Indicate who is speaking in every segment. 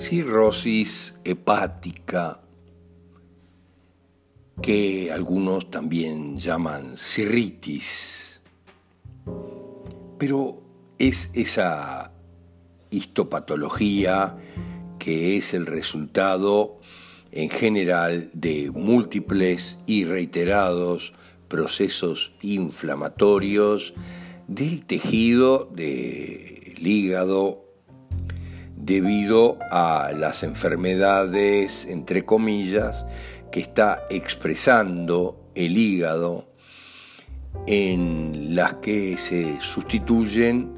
Speaker 1: cirrosis hepática, que algunos también llaman cirritis, pero es esa histopatología que es el resultado en general de múltiples y reiterados procesos inflamatorios del tejido del hígado debido a las enfermedades, entre comillas, que está expresando el hígado en las que se sustituyen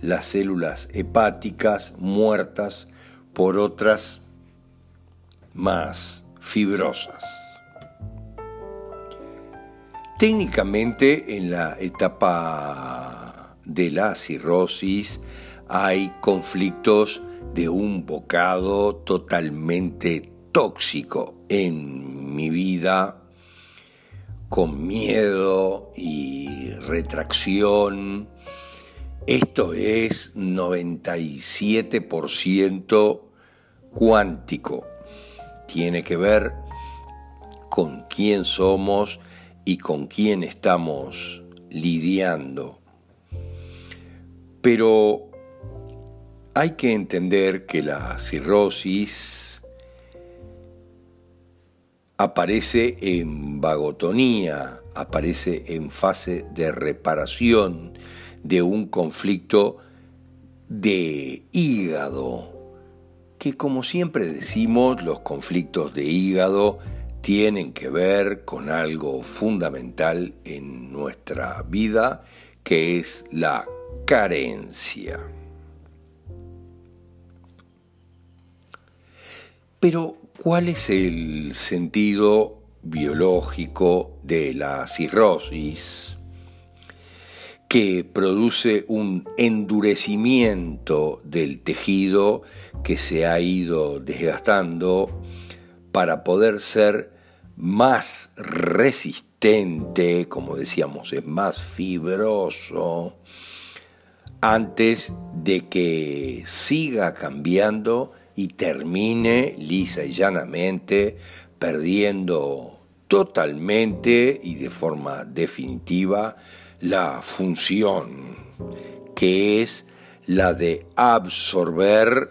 Speaker 1: las células hepáticas muertas por otras más fibrosas. Técnicamente en la etapa de la cirrosis hay conflictos de un bocado totalmente tóxico en mi vida, con miedo y retracción. Esto es 97% cuántico. Tiene que ver con quién somos y con quién estamos lidiando. Pero hay que entender que la cirrosis aparece en vagotonía, aparece en fase de reparación de un conflicto de hígado, que como siempre decimos, los conflictos de hígado tienen que ver con algo fundamental en nuestra vida, que es la carencia. Pero, ¿cuál es el sentido biológico de la cirrosis? que produce un endurecimiento del tejido que se ha ido desgastando para poder ser más resistente, como decíamos, es más fibroso, antes de que siga cambiando y termine lisa y llanamente perdiendo totalmente y de forma definitiva la función que es la de absorber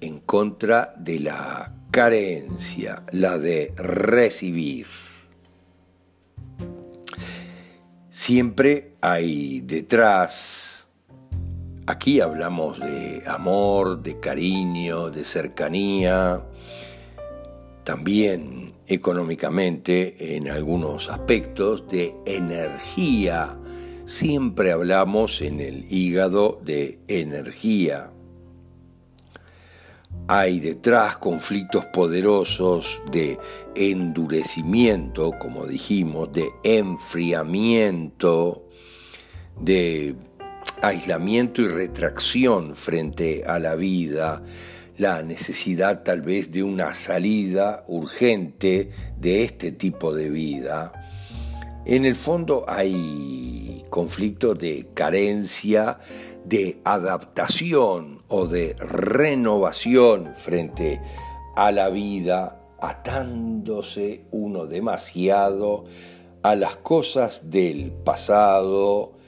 Speaker 1: en contra de la carencia, la de recibir. Siempre hay detrás Aquí hablamos de amor, de cariño, de cercanía, también económicamente en algunos aspectos de energía. Siempre hablamos en el hígado de energía. Hay detrás conflictos poderosos de endurecimiento, como dijimos, de enfriamiento, de aislamiento y retracción frente a la vida, la necesidad tal vez de una salida urgente de este tipo de vida. En el fondo hay conflicto de carencia, de adaptación o de renovación frente a la vida, atándose uno demasiado a las cosas del pasado,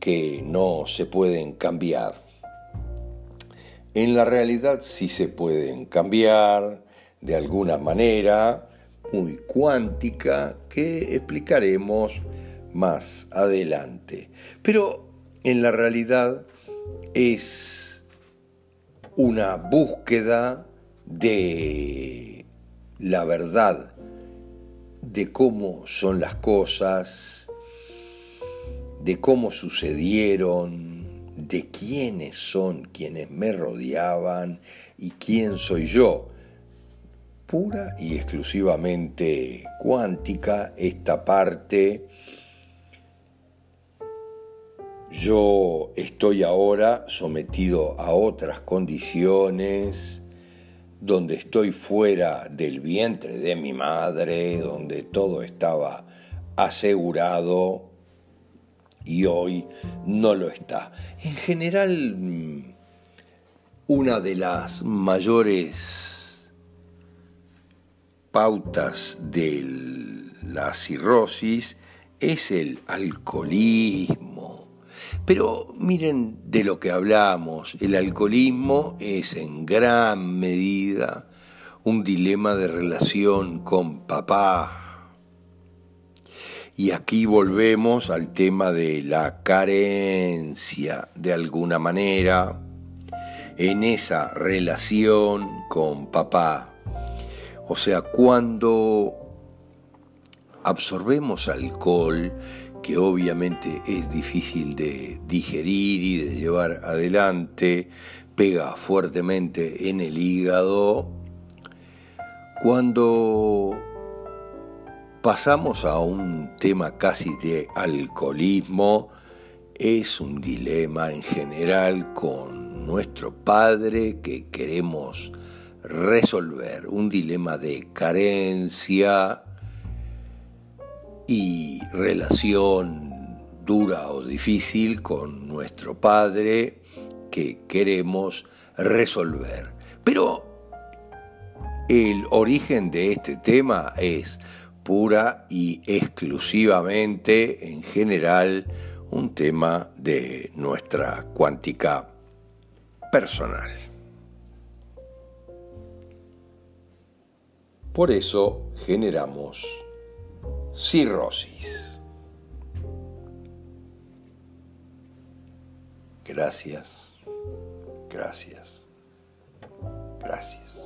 Speaker 1: que no se pueden cambiar. En la realidad sí se pueden cambiar de alguna manera muy cuántica que explicaremos más adelante. Pero en la realidad es una búsqueda de la verdad, de cómo son las cosas, de cómo sucedieron, de quiénes son quienes me rodeaban y quién soy yo. Pura y exclusivamente cuántica esta parte. Yo estoy ahora sometido a otras condiciones, donde estoy fuera del vientre de mi madre, donde todo estaba asegurado y hoy no lo está. En general, mm, una de las mayores pautas de la cirrosis es el alcoholismo. Pero miren de lo que hablamos, el alcoholismo es en gran medida un dilema de relación con papá. Y aquí volvemos al tema de la carencia, de alguna manera, en esa relación con papá. O sea, cuando absorbemos alcohol, que obviamente es difícil de digerir y de llevar adelante, pega fuertemente en el hígado, cuando pasamos a un tema casi de alcoholismo, es un dilema en general con nuestro Padre que queremos resolver, un dilema de carencia y relación dura o difícil con nuestro Padre que queremos resolver. Pero el origen de este tema es pura y exclusivamente, en general, un tema de nuestra cuántica personal. Por eso generamos cirrosis. Gracias, gracias, gracias.